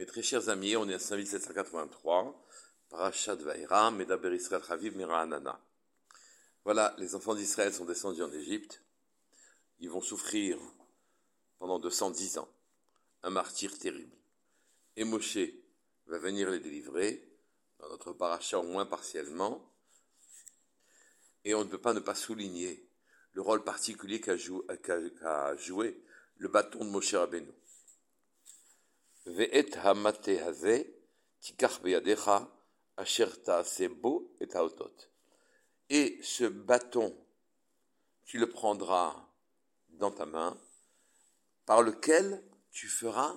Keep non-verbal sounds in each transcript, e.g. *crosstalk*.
Mes très chers amis, on est à 5783, Parashat Vaïra, Medaber Israël Chaviv Miraanana. Voilà, les enfants d'Israël sont descendus en Égypte. Ils vont souffrir pendant 210 ans un martyr terrible. Et Moshe va venir les délivrer, dans notre paracha au moins partiellement. Et on ne peut pas ne pas souligner le rôle particulier qu'a joué, le bâton de Moshe Rabbeinu. Et ce bâton, tu le prendras dans ta main, par lequel tu feras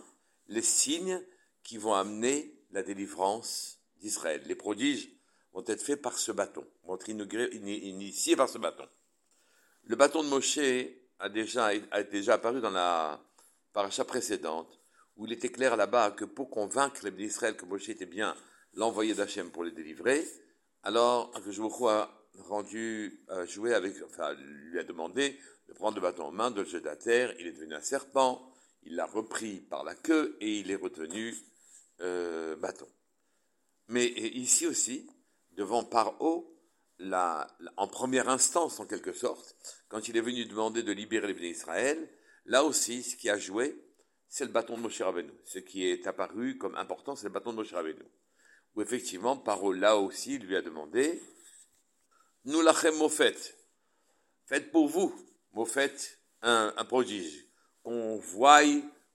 les signes qui vont amener la délivrance d'Israël. Les prodiges vont être faits par ce bâton, vont être initiés par ce bâton. Le bâton de Moshe a déjà, a déjà apparu dans la paracha précédente où il était clair là-bas que pour convaincre les d'Israël que Moshe était bien l'envoyé d'Hachem pour les délivrer, alors Akashboko a rendu euh, jouer avec, enfin, lui a demandé de prendre le bâton en main, de le jeter à terre. Il est devenu un serpent. Il l'a repris par la queue et il est retenu euh, bâton. Mais ici aussi, devant Paro, la, en première instance en quelque sorte, quand il est venu demander de libérer les d'Israël, là aussi, ce qui a joué, c'est le bâton de Moshe Rabbeinu. Ce qui est apparu comme important, c'est le bâton de Moshe Rabbeinu. Où effectivement, Paro là aussi lui a demandé, nous lachem mofet, faites pour vous, mofet, un, un prodige, qu'on voie,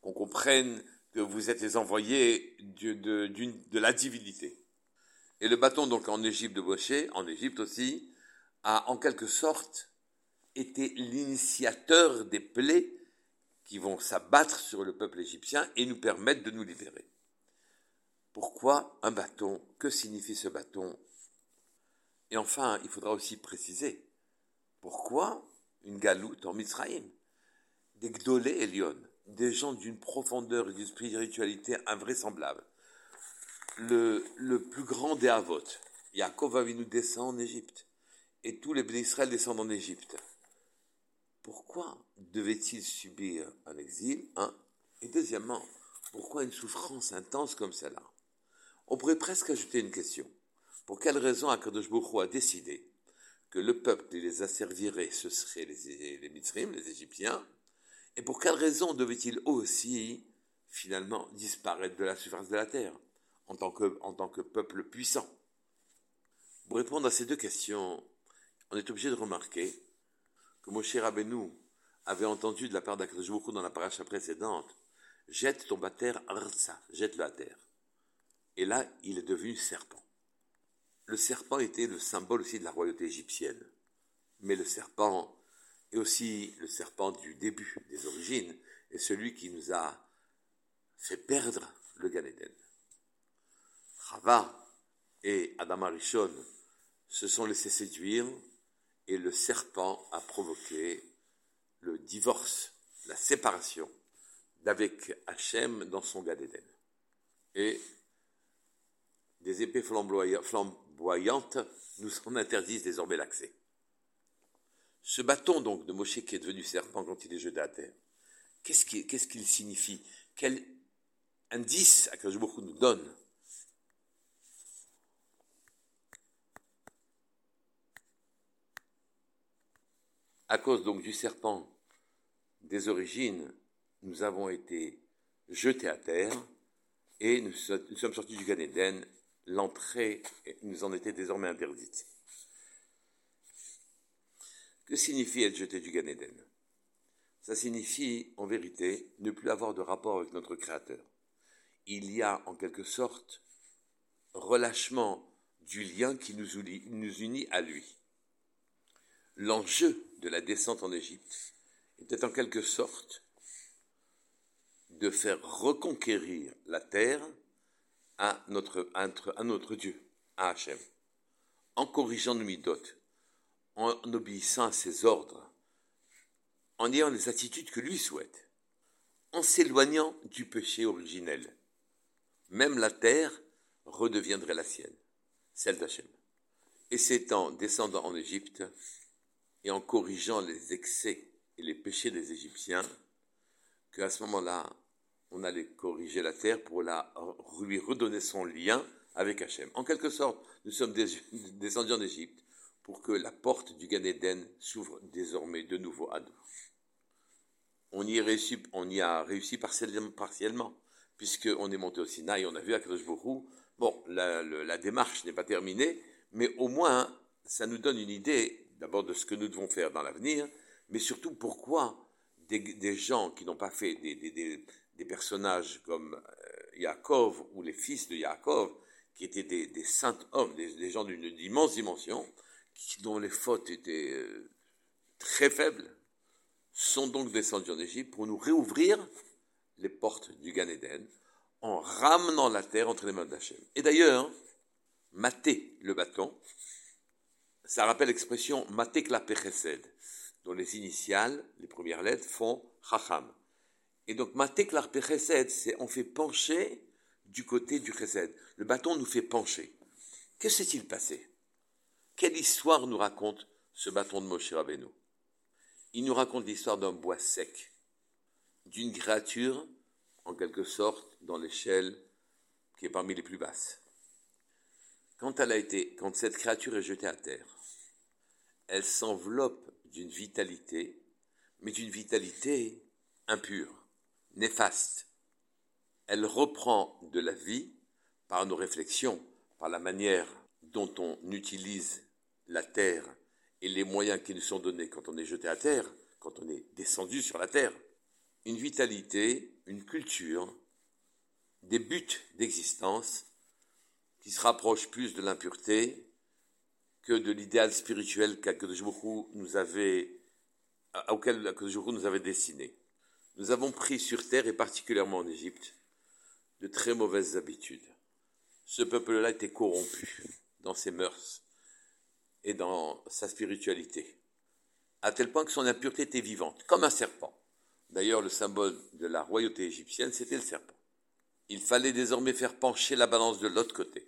qu'on comprenne que vous êtes les envoyés de, de, de la divinité. Et le bâton donc en Égypte de Moshe, en Égypte aussi, a en quelque sorte été l'initiateur des plaies qui vont s'abattre sur le peuple égyptien et nous permettre de nous libérer. Pourquoi un bâton? Que signifie ce bâton? Et enfin, il faudra aussi préciser pourquoi une galoute en Mitzrayim Des Gdolé et Lyon, des gens d'une profondeur et d'une spiritualité invraisemblable. Le, plus grand des Havot, Yaakov nous descend en Égypte, et tous les Israël descendent en Égypte. Pourquoi devait-il subir un exil un, Et deuxièmement, pourquoi une souffrance intense comme celle-là? On pourrait presque ajouter une question. Pour quelle raison Akadosh a décidé que le peuple qui les asservirait, ce seraient les, les les Égyptiens? Et pour quelle raison devait-il aussi, finalement, disparaître de la surface de la terre en tant que peuple puissant? Pour répondre à ces deux questions, on est obligé de remarquer Moshe Rabbeinu avait entendu de la part d'Akadosh dans la paracha précédente, jette ton bâtère arza, jette-le à terre. Et là, il est devenu serpent. Le serpent était le symbole aussi de la royauté égyptienne. Mais le serpent est aussi le serpent du début, des origines, et celui qui nous a fait perdre le Gan Eden. Et Adam Arishon se sont laissés séduire et le serpent a provoqué le divorce, la séparation d'avec Hachem dans son Gan Et des épées flamboyantes nous en interdisent désormais l'accès. Ce bâton donc de Moshe qui est devenu serpent quand il est jeté à terre, qu'est-ce qu'il signifie? Quel indice à beaucoup nous donne À cause donc du serpent des origines, nous avons été jetés à terre et nous, sommes sortis du Gan Eden. L'entrée nous en était désormais interdite. Que signifie être jeté du Gan Eden? Ça signifie, en vérité, ne plus avoir de rapport avec notre Créateur. Il y a, en quelque sorte, relâchement du lien qui nous unit à lui. L'enjeu de la descente en Égypte était en quelque sorte de faire reconquérir la terre à notre, Dieu, à Hachem, en corrigeant nos midotes, en obéissant à ses ordres, en ayant les attitudes que lui souhaite, en s'éloignant du péché originel. Même la terre redeviendrait la sienne, celle d'Hachem. Et c'est en descendant en Égypte et en corrigeant les excès et les péchés des Égyptiens, qu'à ce moment-là, on allait corriger la terre pour la, lui redonner son lien avec Hachem. En quelque sorte, nous sommes *laughs* descendus en Égypte pour que la porte du Gan Eden s'ouvre désormais de nouveau à nous. On y, a réussi partiellement, puisqu'on est monté au Sinaï, on a vu Akadosh Borou. Bon, la, la démarche n'est pas terminée, mais au moins, ça nous donne une idée d'abord de ce que nous devons faire dans l'avenir, mais surtout pourquoi des, gens qui n'ont pas fait des, personnages comme euh, Yaakov ou les fils de Yaakov, qui étaient des, saints hommes, des, gens d'une immense dimension, dont les fautes étaient euh, très faibles, sont donc descendus en Égypte pour nous réouvrir les portes du Gan Eden en ramenant la terre entre les mains d'Hachem. Et d'ailleurs, mater le bâton, ça rappelle l'expression matek la pechesed, dont les initiales, les premières lettres, font chacham. Et donc matek la pechesed, c'est on fait pencher du côté du chesed. Le bâton nous fait pencher. Que s'est-il passé? Quelle histoire nous raconte ce bâton de Moshe Rabbeinu? Il nous raconte l'histoire d'un bois sec, d'une créature, en quelque sorte, dans l'échelle qui est parmi les plus basses. Quand elle a été, quand cette créature est jetée à terre, elle s'enveloppe d'une vitalité, mais d'une vitalité impure, néfaste. Elle reprend de la vie par nos réflexions, par la manière dont on utilise la terre et les moyens qui nous sont donnés quand on est jeté à terre, quand on est descendu sur la terre. Une vitalité, une culture, des buts d'existence qui se rapproche plus de l'impureté que de l'idéal spirituel nous avait, auquel nous avait destiné. Nous avons pris sur terre, et particulièrement en Égypte, de très mauvaises habitudes. Ce peuple-là était corrompu dans ses mœurs et dans sa spiritualité, à tel point que son impureté était vivante, comme un serpent. D'ailleurs, le symbole de la royauté égyptienne, c'était le serpent. Il fallait désormais faire pencher la balance de l'autre côté.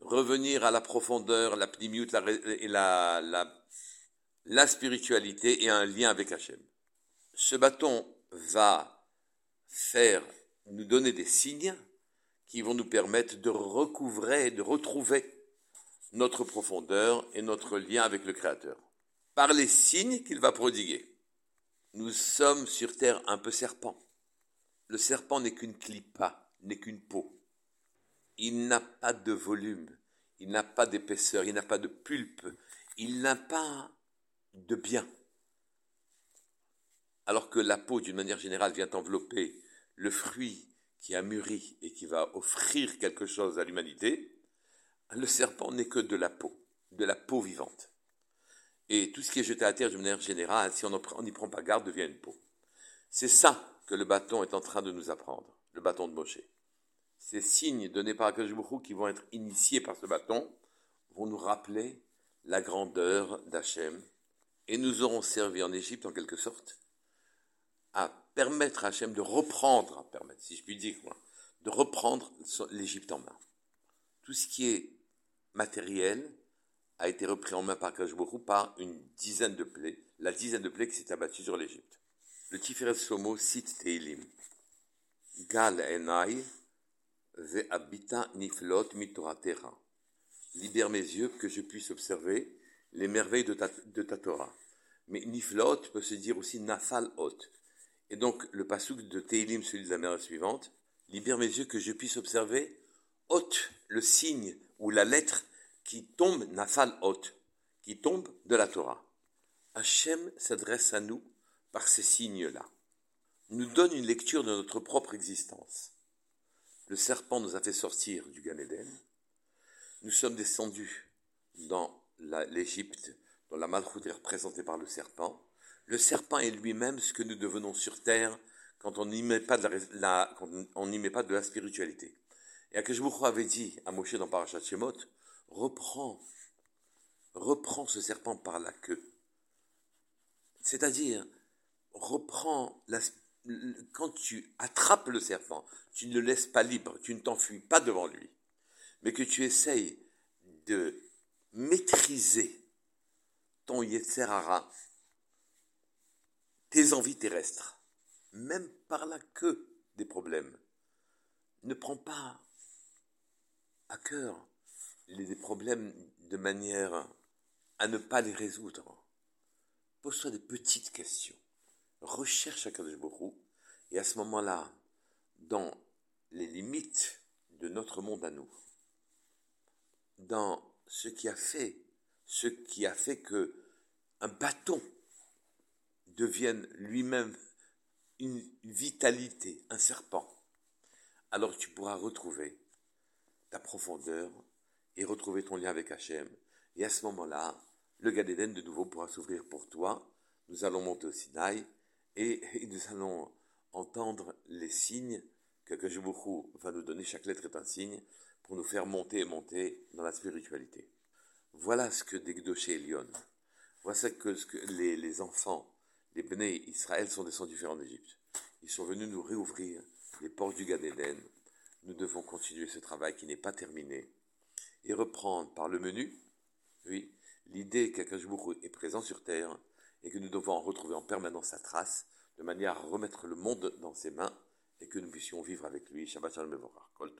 Revenir à la profondeur, la pnimiut la, la, spiritualité et un lien avec Hachem. Ce bâton va faire, nous donner des signes qui vont nous permettre de recouvrer, de retrouver notre profondeur et notre lien avec le Créateur. Par les signes qu'il va prodiguer. Nous sommes sur terre un peu serpent. Le serpent n'est qu'une clipa, n'est qu'une peau. Il n'a pas de volume, il n'a pas d'épaisseur, il n'a pas de pulpe, il n'a pas de bien. Alors que la peau, d'une manière générale, vient envelopper le fruit qui a mûri et qui va offrir quelque chose à l'humanité, le serpent n'est que de la peau, de la peau vivante. Et tout ce qui est jeté à terre d'une manière générale, si on n'y prend pas garde, devient une peau. C'est ça que le bâton est en train de nous apprendre, le bâton de Moshe. Ces signes donnés par Akashbuchou qui vont être initiés par ce bâton vont nous rappeler la grandeur d'Hachem et nous auront servi en Égypte en quelque sorte à permettre à Hachem de reprendre, à permettre, si je puis dire, de reprendre l'Égypte en main. Tout ce qui est matériel a été repris en main par Akashbuchou par une dizaine de plaies, la dizaine de plaies qui s'est abattue sur l'Égypte. Le Tiferet Somo cite Teilim. Gal enai ve habita niflot mitoratera. Libère mes yeux que je puisse observer les merveilles de ta, Torah. Mais niflot peut se dire aussi nafal hot. Et donc le pasouk de Teilim, celui de la mère suivante, libère mes yeux que je puisse observer hot, le signe ou la lettre qui tombe, nafal hot, qui tombe de la Torah. Hachem s'adresse à nous par ces signes-là, nous donne une lecture de notre propre existence. Le serpent nous a fait sortir du Gan Eden. Nous sommes descendus dans l'Égypte, dont la malchoute est représentée par le serpent. Le serpent est lui-même ce que nous devenons sur terre quand on n'y met pas de la, on n'y met pas de la spiritualité. Et avait dit à Moshe dans Parashat Shemot, reprends, reprends ce serpent par la queue. C'est-à-dire, reprends quand tu attrapes le serpent, tu ne le laisses pas libre, tu ne t'enfuis pas devant lui, mais que tu essayes de maîtriser ton tes envies terrestres, même par la queue, des problèmes. Ne prends pas à cœur les problèmes de manière à ne pas les résoudre. Pose-toi des petites questions. Recherche à Baruch et à ce moment-là, dans les limites de notre monde à nous, dans ce qui a fait, ce qui a fait que un bâton devienne lui-même une vitalité, un serpent, alors tu pourras retrouver ta profondeur et retrouver ton lien avec Hachem. Et à ce moment-là, le Gadéden de nouveau pourra s'ouvrir pour toi. Nous allons monter au Sinaï et, *laughs* nous allons entendre les signes que va nous donner. Chaque lettre est un signe pour nous faire monter et monter dans la spiritualité. Voilà ce que Degdoché et Lyon, voilà ce que, les, enfants, les Bnei Israël sont descendus faire en Égypte. Ils sont venus nous réouvrir les portes du Gan Nous devons continuer ce travail qui n'est pas terminé et reprendre par le menu, oui, l'idée qu'Akashbuk est présent sur terre et que nous devons en retrouver en permanence sa trace de manière à remettre le monde dans ses mains et que nous puissions vivre avec lui. Shabbat Shalom Kol